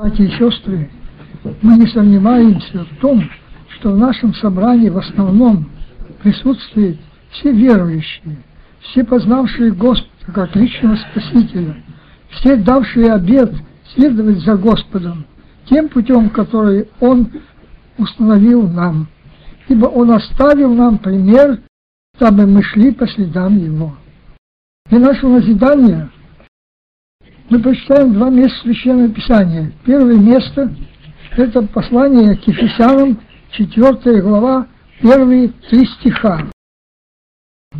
Братья и сестры, мы не сомневаемся в том, что в нашем собрании в основном присутствуют все верующие, все познавшие Господа как личного Спасителя, все давшие обет следовать за Господом, тем путем, который Он установил нам, ибо Он оставил нам пример, дабы мы шли по следам Его. Для нашего назидания мы прочитаем два места Священного Писания. Первое место – это послание к Ефесянам, 4 глава, первые три стиха.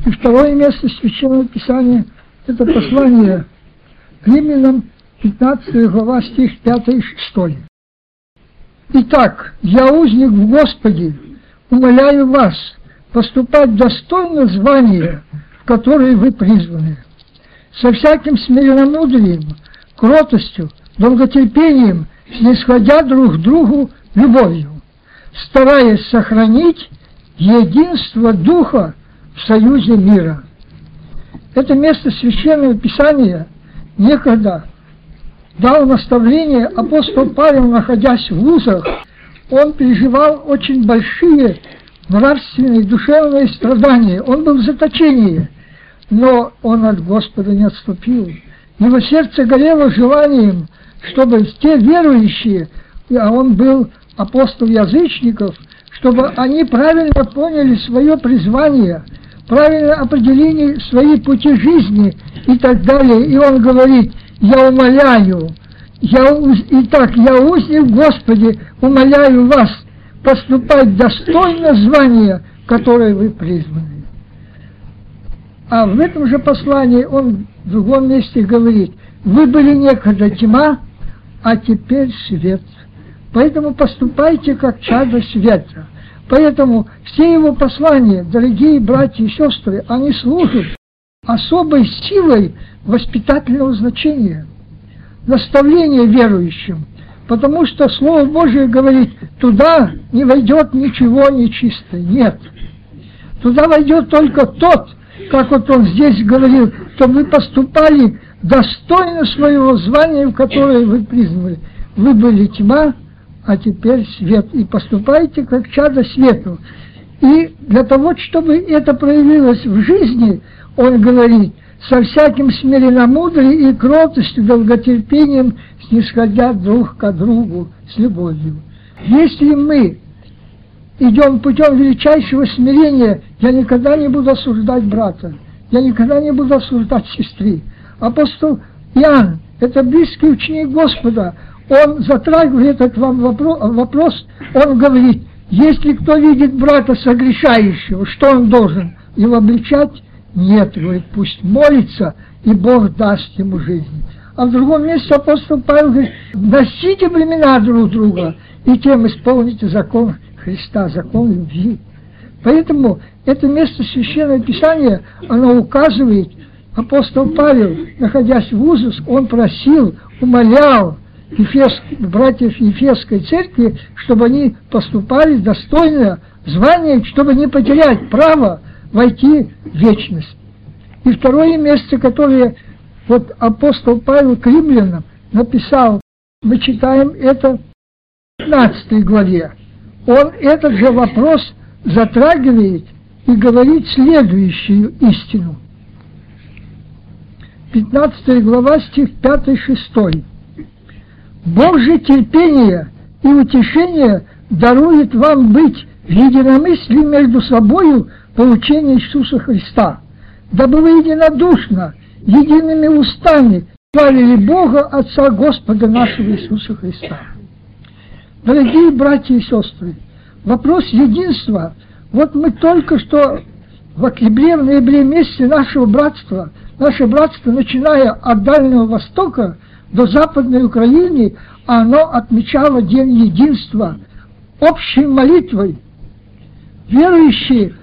И второе место Священного Писания – это послание к Римлянам, 15 глава, стих 5 и 6. Итак, я узник в Господе, умоляю вас поступать достойно звания, в которое вы призваны, со всяким смиренномудрием, кротостью, долготерпением, снисходя друг к другу любовью, стараясь сохранить единство Духа в союзе мира. Это место Священного Писания некогда дал наставление апостол Павел, находясь в вузах, он переживал очень большие нравственные, душевные страдания. Он был в заточении, но он от Господа не отступил. Его сердце горело желанием, чтобы те верующие, а он был апостол язычников, чтобы они правильно поняли свое призвание, правильно определили свои пути жизни и так далее. И он говорит, я умоляю, я, итак, я узник Господи, умоляю вас поступать достойно звания, которое вы призваны. А в этом же послании он в другом месте говорит, вы были некогда тьма, а теперь свет. Поэтому поступайте как чадо света. Поэтому все его послания, дорогие братья и сестры, они служат особой силой воспитательного значения, наставления верующим, потому что Слово Божие говорит, туда не войдет ничего нечистое, нет. Туда войдет только тот, как вот он здесь говорил, чтобы вы поступали достойно своего звания, в которое вы призваны. Вы были тьма, а теперь свет. И поступайте как чадо свету. И для того, чтобы это проявилось в жизни, он говорит, со всяким смиренномудрием и кротостью, долготерпением, снисходя друг к другу с любовью. Если мы идем путем величайшего смирения, я никогда не буду осуждать брата, я никогда не буду осуждать сестры. Апостол Иоанн, это близкий ученик Господа, он затрагивает этот вам вопрос, он говорит, если кто видит брата согрешающего, что он должен? Его обличать? Нет, говорит, пусть молится, и Бог даст ему жизнь. А в другом месте апостол Павел говорит, носите времена друг друга, и тем исполните закон Христа, закон любви. Поэтому это место Священного Писания, оно указывает, апостол Павел, находясь в Узус, он просил, умолял Ефес, братьев Ефесской церкви, чтобы они поступали достойно звания, чтобы не потерять право войти в вечность. И второе место, которое вот апостол Павел к римлянам написал, мы читаем это в 15 главе. Он этот же вопрос затрагивает и говорит следующую истину. 15 глава, стих 5-6. Бог же терпение и утешение дарует вам быть в единомыслии между собою получения Иисуса Христа, дабы вы единодушно, едиными устами славили Бога, Отца Господа нашего Иисуса Христа. Дорогие братья и сестры, вопрос единства, вот мы только что в октябре, в ноябре месяце нашего братства, наше братство, начиная от Дальнего Востока до Западной Украины, оно отмечало День Единства общей молитвой. Верующие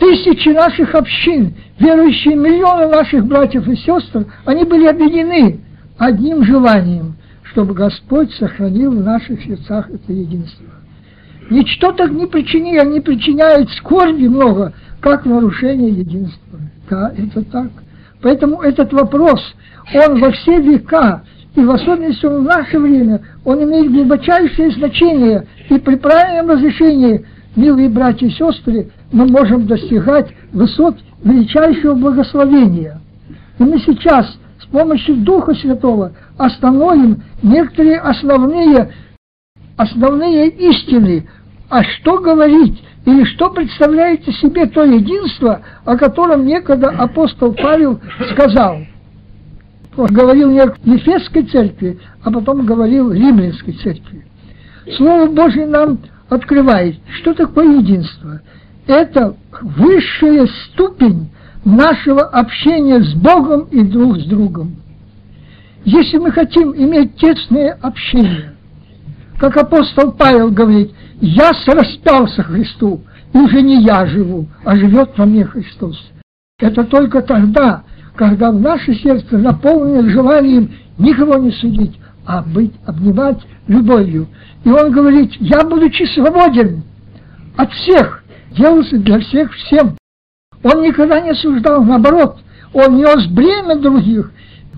Тысячи наших общин, верующие миллионы наших братьев и сестр, они были объединены одним желанием, чтобы Господь сохранил в наших сердцах это единство. Ничто так не причинило, не причиняет скорби много, как нарушение единства. Да, это так. Поэтому этот вопрос, он во все века и в особенности в наше время он имеет глубочайшее значение, и при правильном разрешении, милые братья и сестры, мы можем достигать высот величайшего благословения. И мы сейчас с помощью Духа Святого остановим некоторые основные, основные истины, а что говорить или что представляете себе то единство, о котором некогда апостол Павел сказал – говорил не Ефесской церкви, а потом говорил Римлянской церкви. Слово Божье нам открывает, что такое единство. Это высшая ступень нашего общения с Богом и друг с другом. Если мы хотим иметь тесное общение, как апостол Павел говорит, я распялся Христу, и уже не я живу, а живет во мне Христос. Это только тогда, когда в наше сердце наполнено желанием никого не судить, а быть, обнимать любовью. И он говорит, я, будучи свободен от всех, делался для всех всем. Он никогда не осуждал, наоборот, он нес бремя других.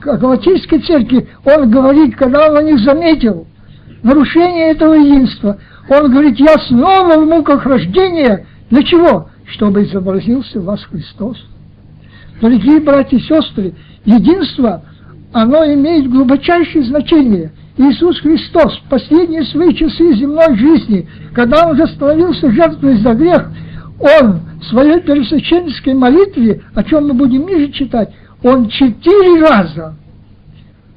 В Латинской церкви он говорит, когда он о них заметил нарушение этого единства, он говорит, я снова в муках рождения. Для чего? Чтобы изобразился в вас Христос. Дорогие братья и сестры, единство, оно имеет глубочайшее значение. Иисус Христос в последние свои часы земной жизни, когда Он уже становился жертвой за грех, Он в своей пересвященской молитве, о чем мы будем ниже читать, Он четыре раза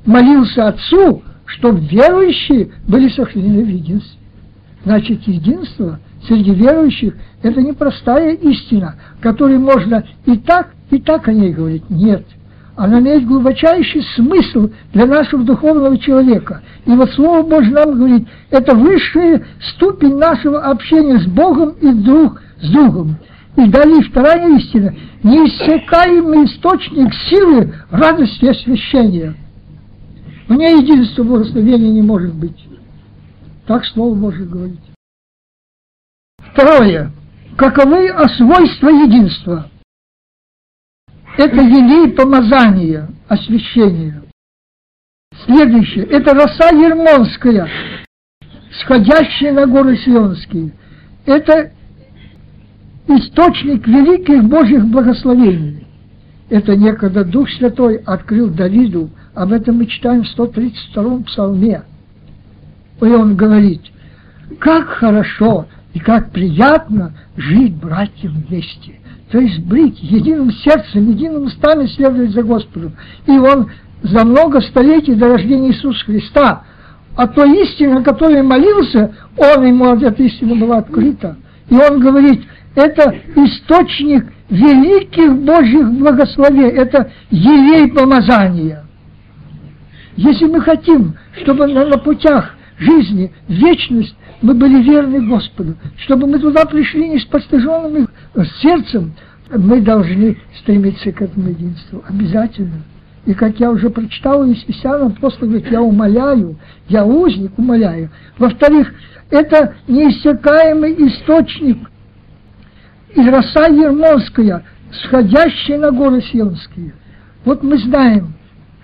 молился Отцу, чтобы верующие были сохранены в единстве. Значит, единство среди верующих – это непростая истина, которой можно и так, и так о ней говорить. Нет. Она имеет глубочайший смысл для нашего духовного человека. И вот Слово Божье нам говорит, это высшая ступень нашего общения с Богом и друг с другом. И далее вторая истина – неиссякаемый источник силы, радости и освящения. Вне единства благословения не может быть. Так Слово Божье говорит. Второе. Каковы свойства единства? Это елей помазания, освящения. Следующее. Это роса ермонская, сходящая на горы Сионские. Это источник великих Божьих благословений. Это некогда Дух Святой открыл Давиду, об этом мы читаем в 132-м псалме. И он говорит, как хорошо и как приятно жить братьям вместе. То есть быть единым сердцем, единым устами следовать за Господом. И он за много столетий до рождения Иисуса Христа, а той истине, о которой молился, он ему эта истина была открыта. И он говорит, это источник великих Божьих благословений, это елей помазания. Если мы хотим, чтобы на, на путях жизни, вечность, мы были верны Господу. Чтобы мы туда пришли не с постыженным сердцем, мы должны стремиться к этому единству. Обязательно. И как я уже прочитал Ефесянам, апостол говорит, я умоляю, я узник умоляю. Во-вторых, это неиссякаемый источник и роса Ермонская, сходящая на горы Сионские. Вот мы знаем,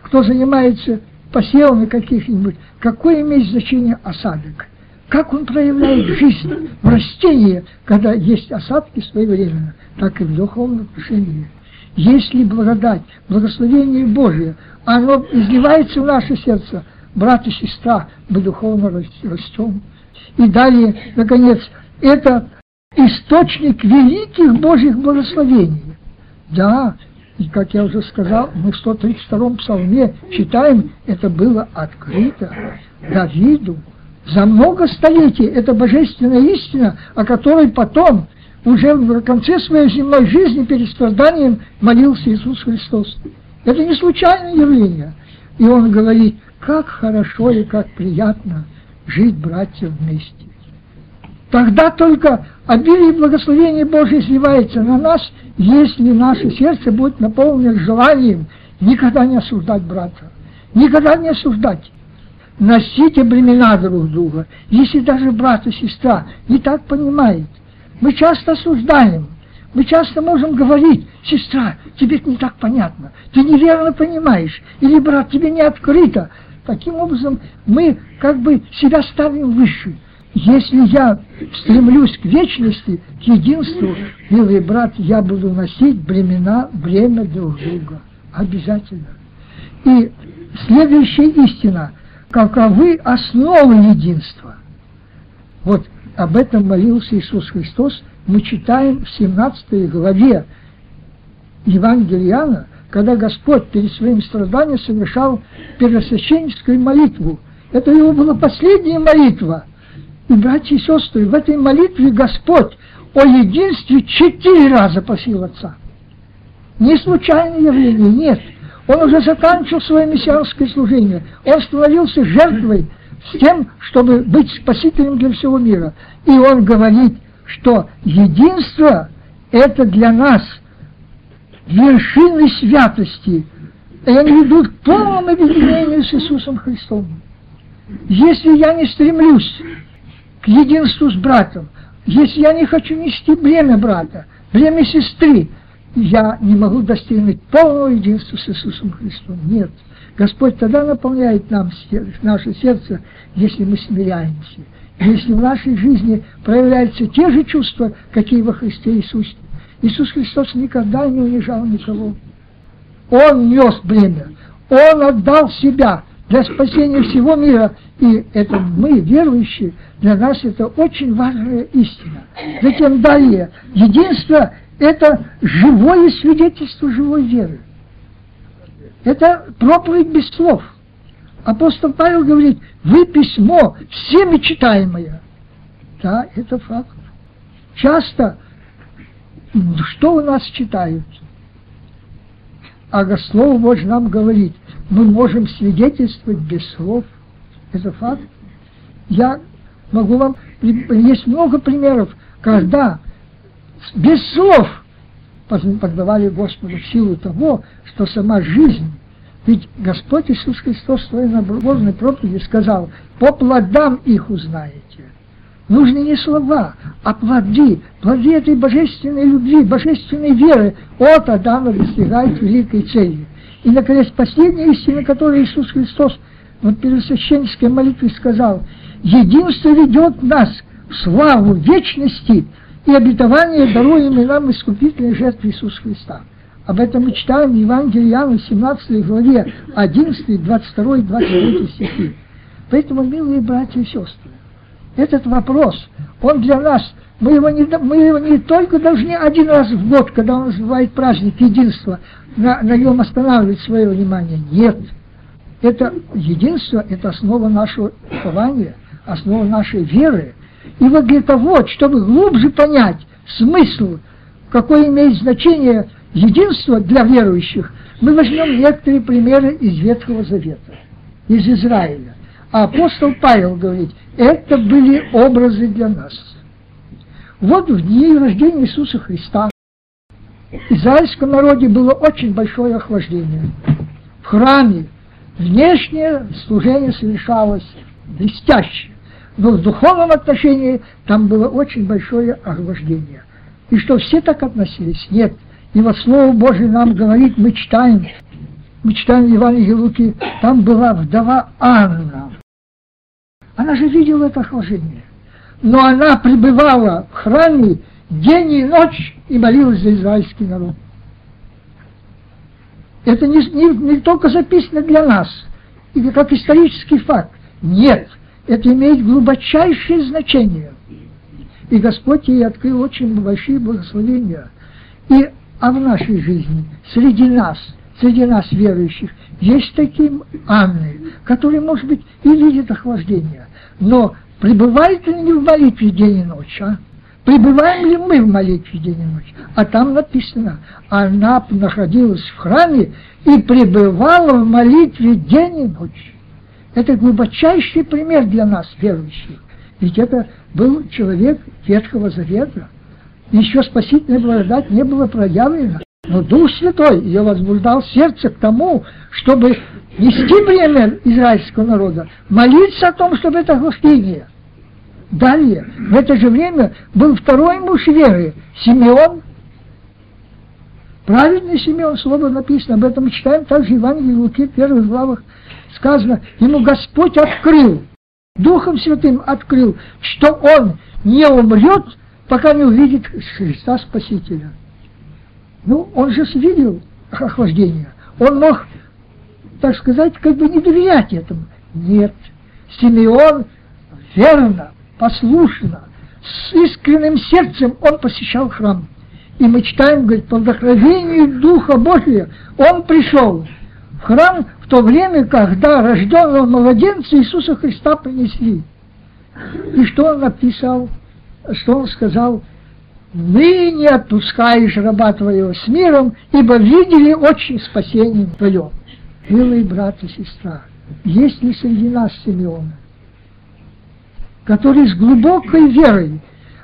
кто занимается посевами каких-нибудь, какое имеет значение осадок как он проявляет жизнь в растении, когда есть осадки своевременно, так и в духовном отношении. Если благодать, благословение Божие, оно изливается в наше сердце, брат и сестра, мы духовно растем. И далее, наконец, это источник великих Божьих благословений. Да, и как я уже сказал, мы в 132-м псалме читаем, это было открыто Давиду, за много столетий. Это божественная истина, о которой потом, уже в конце своей земной жизни, перед страданием, молился Иисус Христос. Это не случайное явление. И он говорит, как хорошо и как приятно жить, братья, вместе. Тогда только обилие благословения Божье сливается на нас, если наше сердце будет наполнено желанием никогда не осуждать брата, никогда не осуждать, носите бремена друг друга. Если даже брат и сестра не так понимает, мы часто осуждаем, мы часто можем говорить, сестра, тебе это не так понятно, ты неверно понимаешь, или брат, тебе не открыто. Таким образом, мы как бы себя ставим выше. Если я стремлюсь к вечности, к единству, милый брат, я буду носить бремена, бремя друг друга. Обязательно. И следующая истина. Каковы основы единства? Вот об этом молился Иисус Христос. Мы читаем в 17 главе Евангелиана, когда Господь перед своим страданием совершал первосвященническую молитву. Это его была последняя молитва. Братья и сестры, в этой молитве Господь о единстве четыре раза просил Отца. Не случайное явление, нет. Он уже заканчивал свое мессианское служение. Он становился жертвой с тем, чтобы быть спасителем для всего мира. И он говорит, что единство – это для нас – вершины святости, и они ведут к полному объединению с Иисусом Христом. Если я не стремлюсь к единству с братом, если я не хочу нести бремя брата, бремя сестры, я не могу достигнуть полного единства с Иисусом Христом. Нет. Господь тогда наполняет нам наше сердце, если мы смиряемся. Если в нашей жизни проявляются те же чувства, какие во Христе Иисусе, Иисус Христос никогда не унижал никого. Он нес бремя. Он отдал себя для спасения всего мира. И это мы, верующие, для нас это очень важная истина. Затем далее. Единство – это живое свидетельство живой веры. Это проповедь без слов. Апостол Павел говорит, вы письмо всеми читаемое. Да, это факт. Часто что у нас читают? А Слово Божье нам говорит, мы можем свидетельствовать без слов. Это факт. Я могу вам... Есть много примеров, когда без слов подавали Господу силу того, что сама жизнь ведь Господь Иисус Христос в своей наборной проповеди сказал, по плодам их узнаете. Нужны не слова, а плоды, плоды этой божественной любви, божественной веры. От Адама достигает великой цели. И, наконец, последняя истина, которую Иисус Христос в первосвященнической молитве сказал, «Единство ведет нас в славу вечности и обетование, даруемое нам искупительной жертвы Иисуса Христа». Об этом мы читаем в Евангелии Иоанна, 17 главе, 11, 22 и 23 стихи. Поэтому, милые братья и сестры, этот вопрос, он для нас, мы его не, мы его не только должны один раз в год, когда у нас бывает праздник единства, на, на нем останавливать свое внимание. Нет. Это единство, это основа нашего упования, основа нашей веры. И вот для того, чтобы глубже понять смысл, какое имеет значение единство для верующих, мы возьмем некоторые примеры из Ветхого Завета, из Израиля. А апостол Павел говорит, это были образы для нас. Вот в дни рождения Иисуса Христа в израильском народе было очень большое охлаждение. В храме внешнее служение совершалось блестяще, но в духовном отношении там было очень большое охлаждение. И что все так относились? Нет. И вот Слово Божие нам говорит, мы читаем, мы читаем в Евангелии Луки, там была вдова Анна, она же видела это охлаждение. Но она пребывала в храме день и ночь и молилась за израильский народ. Это не, не, не только записано для нас, или как исторический факт. Нет, это имеет глубочайшее значение. И Господь ей открыл очень большие благословения. И а в нашей жизни, среди нас, среди нас верующих, есть такие Анны, которые, может быть, и видят охлаждение. Но пребывает ли не в молитве день и ночь, а? Пребываем ли мы в молитве день и ночь? А там написано, она находилась в храме и пребывала в молитве день и ночь. Это глубочайший пример для нас, верующих. Ведь это был человек Ветхого Завета. Еще спасительная благодать не была проявлена. Но Дух Святой ее возбуждал сердце к тому, чтобы нести бремя израильского народа, молиться о том, чтобы это глашение. Далее, в это же время был второй муж веры, Симеон. Праведный Симеон, слово написано, об этом мы читаем также в Евангелии Луки, в первых главах. сказано, ему Господь открыл, Духом Святым открыл, что он не умрет, пока не увидит Христа Спасителя. Ну, он же видел охлаждение. Он мог, так сказать, как бы не доверять этому. Нет. Симеон верно, послушно, с искренним сердцем он посещал храм. И мы читаем, говорит, по вдохновению Духа Божия он пришел в храм в то время, когда рожденного младенца Иисуса Христа принесли. И что он написал? Что он сказал? «Вы не отпускаешь раба твоего с миром, ибо видели очень спасение твое». Милый брат и сестра, есть ли среди нас Симеона, который с глубокой верой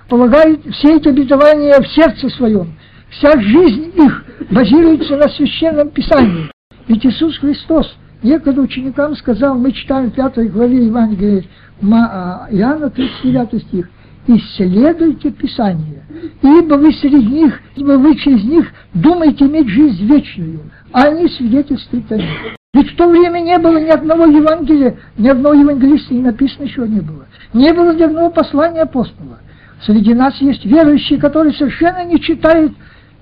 полагает все эти обетования в сердце своем, вся жизнь их базируется на Священном Писании. Ведь Иисус Христос некогда ученикам сказал, мы читаем в пятой главе Евангелия а, Иоанна, 39 стих, исследуйте Писание, ибо вы среди них, ибо вы через них думаете иметь жизнь вечную, а они свидетельствуют о них. Ведь в то время не было ни одного Евангелия, ни одного евангелиста, и написано еще не было. Не было ни одного послания апостола. Среди нас есть верующие, которые совершенно не читают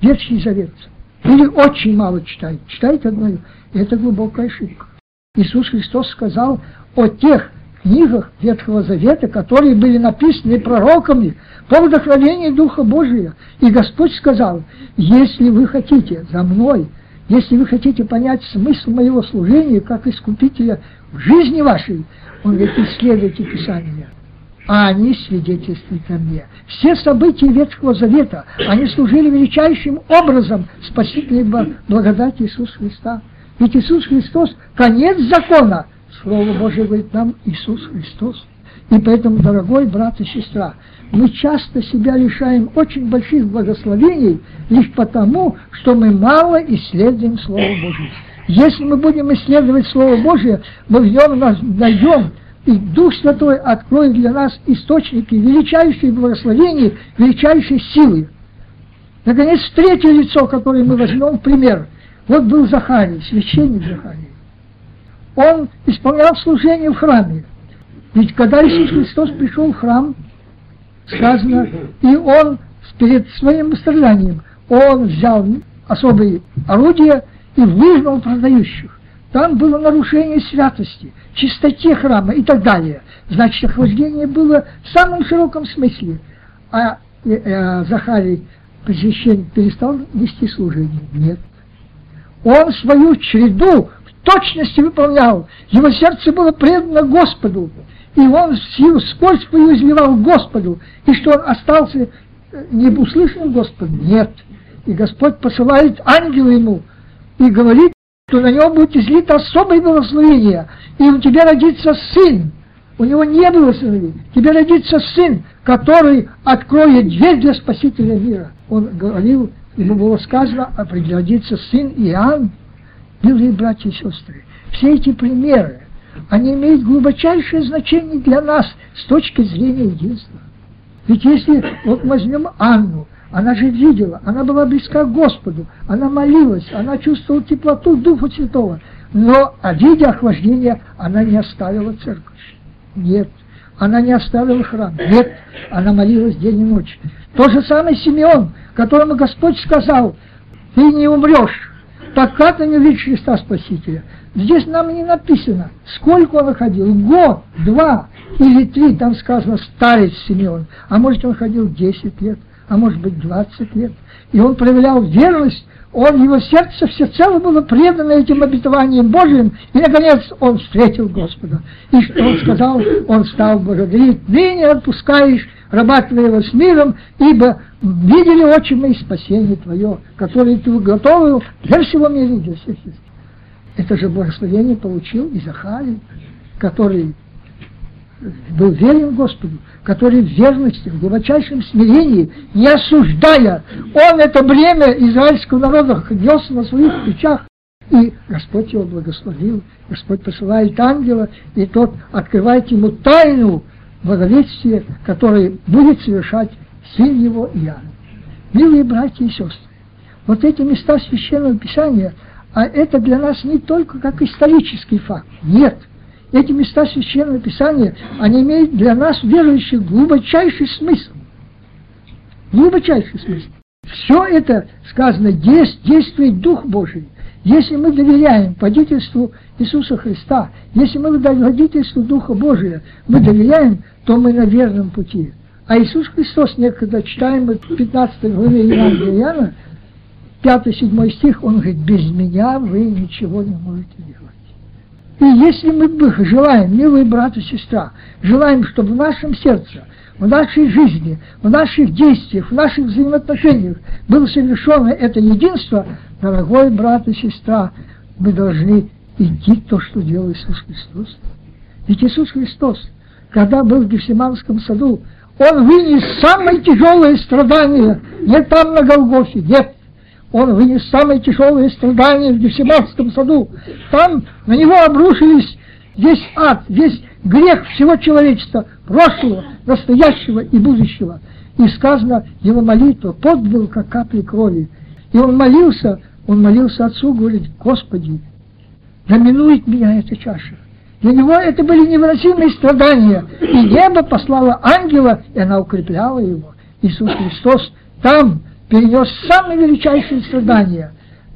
Ветхий Завет. Или очень мало читают. Читают одно, это глубокая ошибка. Иисус Христос сказал о тех книгах Ветхого Завета, которые были написаны пророками по вдохновению Духа Божия. И Господь сказал, если вы хотите за мной, если вы хотите понять смысл моего служения как искупителя в жизни вашей, он говорит, исследуйте Писание а они свидетельствуют о мне. Все события Ветхого Завета, они служили величайшим образом спасительной благодати Иисуса Христа. Ведь Иисус Христос – конец закона. Слово Божие говорит нам Иисус Христос. И поэтому, дорогой брат и сестра, мы часто себя лишаем очень больших благословений лишь потому, что мы мало исследуем Слово Божие. Если мы будем исследовать Слово Божие, мы в нем найдем и Дух Святой откроет для нас источники величайшей благословения, величайшей силы. Наконец, третье лицо, которое мы возьмем в пример. Вот был Захарий, священник Захарий. Он исполнял служение в храме. Ведь когда Иисус Христос пришел в храм, сказано, и он перед своим страданием, он взял особые орудия и выгнал продающих. Там было нарушение святости, чистоте храма и так далее. Значит, охлаждение было в самом широком смысле. А э, э, Захарий, священник, перестал вести служение? Нет. Он свою череду в точности выполнял. Его сердце было предано Господу. И он всю скорбь свою изливал Господу. И что он остался э, не услышанным Господом? Нет. И Господь посылает ангела ему и говорит, то на него будет излито особое благословение, и у тебя родится сын. У него не было сыновей. Тебе родится сын, который откроет дверь для спасителя мира. Он говорил, ему было сказано, а родится сын Иоанн. Милые братья и сестры, все эти примеры, они имеют глубочайшее значение для нас с точки зрения единства. Ведь если вот возьмем Анну, она же видела, она была близка к Господу, она молилась, она чувствовала теплоту Духа Святого. Но, а видя охлаждение, она не оставила церковь. Нет. Она не оставила храм. Нет. Она молилась день и ночь. То же самое Симеон, которому Господь сказал, ты не умрешь, пока ты не увидишь Христа Спасителя. Здесь нам не написано, сколько он ходил, год, два или три, там сказано старец Симеон, а может он ходил десять лет а может быть 20 лет. И он проявлял верность, он, его сердце всецело было предано этим обетованиям Божьим, и, наконец, он встретил Господа. И что он сказал? Он стал благодарить, ныне отпускаешь раба твоего с миром, ибо видели очи мои спасение твое, которое ты уготовил для всего мира, для всех Это же благословение получил и Захарий, который был верен Господу, который в верности, в глубочайшем смирении, не осуждая, он это бремя израильского народа нес на своих плечах, и Господь его благословил, Господь посылает ангела, и тот открывает ему тайну благовестия, которое будет совершать сын его Иоанн. Милые братья и сестры, вот эти места Священного Писания, А это для нас не только как исторический факт. Нет. Эти места Священного Писания, они имеют для нас, верующих, глубочайший смысл. Глубочайший смысл. Все это сказано, действует Дух Божий. Если мы доверяем водительству Иисуса Христа, если мы водительству Духа Божия, мы доверяем, то мы на верном пути. А Иисус Христос, некогда читаем в 15 главе Иоанна, 5-7 стих, он говорит, без меня вы ничего не можете делать. И если мы желаем, милые брат и сестра, желаем, чтобы в нашем сердце, в нашей жизни, в наших действиях, в наших взаимоотношениях было совершено это единство, дорогой брат и сестра, мы должны идти то, что делал Иисус Христос. Ведь Иисус Христос, когда был в Гефсиманском саду, Он вынес самые тяжелые страдания, не там на Голгофе, нет, он вынес самые тяжелые страдания в Гефсиманском саду. Там на него обрушились весь ад, весь грех всего человечества, прошлого, настоящего и будущего. И сказано, его молитва, пот был, как капли крови. И он молился, он молился Отцу, говорит, Господи, доминует меня эта чаша. Для него это были невыносимые страдания. И небо послало ангела, и она укрепляла его. Иисус Христос там перенес самые величайшие страдания.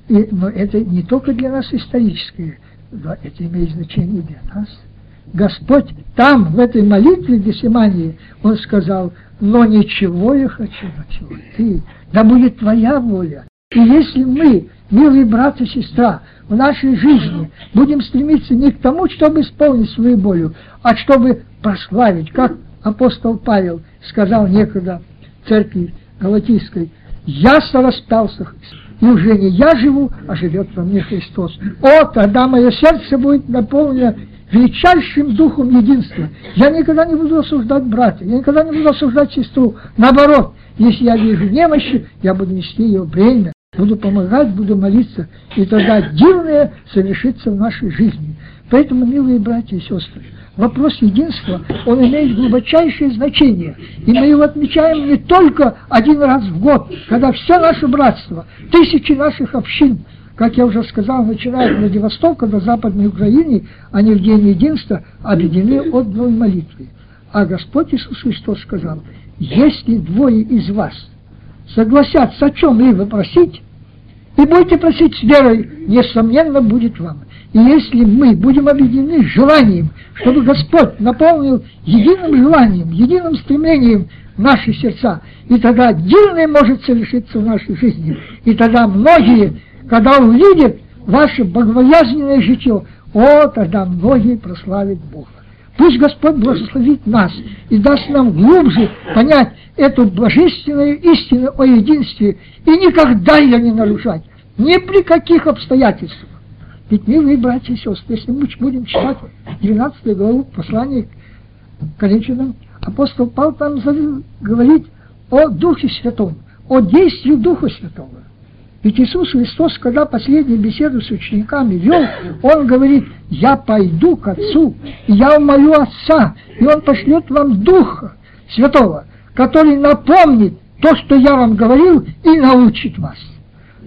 И, но это не только для нас историческое, но это имеет значение для нас. Господь там, в этой молитве Гесимании, Он сказал, но ничего я хочу, но чего ты, да будет твоя воля. И если мы, милые брат и сестра, в нашей жизни будем стремиться не к тому, чтобы исполнить свою волю, а чтобы прославить, как апостол Павел сказал некогда церкви Галатийской, я распялся, и уже не я живу, а живет во мне Христос. О, тогда мое сердце будет наполнено величайшим духом единства. Я никогда не буду осуждать брата, я никогда не буду осуждать сестру. Наоборот, если я вижу немощи, я буду нести ее бремя, буду помогать, буду молиться, и тогда дивное совершится в нашей жизни. Поэтому, милые братья и сестры, вопрос единства, он имеет глубочайшее значение. И мы его отмечаем не только один раз в год, когда все наше братство, тысячи наших общин, как я уже сказал, начиная от Владивостока до Западной Украины, они в День Единства объединены одной молитвой. А Господь Иисус Христос сказал, если двое из вас согласятся о чем-либо просить, и будете просить с верой, несомненно, будет вам. И если мы будем объединены желанием, чтобы Господь наполнил единым желанием, единым стремлением наши сердца, и тогда дивное может совершиться в нашей жизни. И тогда многие, когда увидят ваше богобоязненное житие, о, тогда многие прославят Бога. Пусть Господь благословит нас и даст нам глубже понять эту божественную истину о единстве и никогда ее не нарушать, ни при каких обстоятельствах. Ведь, милые братья и сестры, если мы будем читать 12 главу послания к Коринфянам, апостол Павел там говорит о Духе Святом, о действии Духа Святого. Ведь Иисус Христос, когда последнюю беседу с учениками вел, Он говорит, я пойду к Отцу, и я умолю Отца, и Он пошлет вам Духа Святого, который напомнит то, что я вам говорил, и научит вас.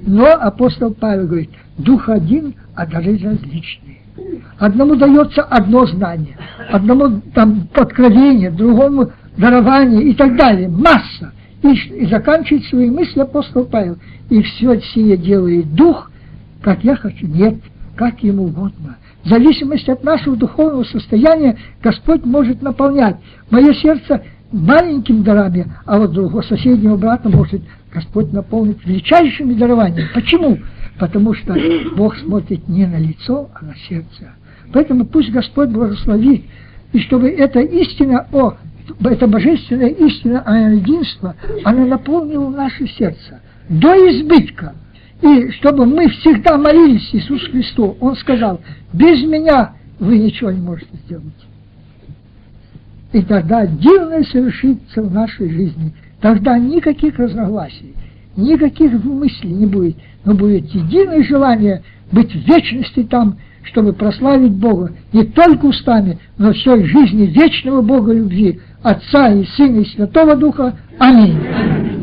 Но апостол Павел говорит, Дух один, а дары различные. Одному дается одно знание, одному там откровение, другому дарование и так далее. Масса. И, и заканчивает свои мысли апостол Павел. И все сие делает Дух, как я хочу. Нет, как ему угодно. В зависимости от нашего духовного состояния Господь может наполнять. Мое сердце маленьким дарами, а вот другого соседнего брата может Господь наполнить величайшими дарованиями. Почему? Потому что Бог смотрит не на лицо, а на сердце. Поэтому пусть Господь благословит, и чтобы эта истина о эта божественная истина о единстве, она наполнила наше сердце до избытка. И чтобы мы всегда молились Иисусу Христу, Он сказал, без меня вы ничего не можете сделать. И тогда дивное совершится в нашей жизни. Тогда никаких разногласий, никаких мыслей не будет, но будет единое желание быть в вечности там, чтобы прославить Бога не только устами, но всей жизни вечного Бога любви, Отца и Сына и Святого Духа. Аминь.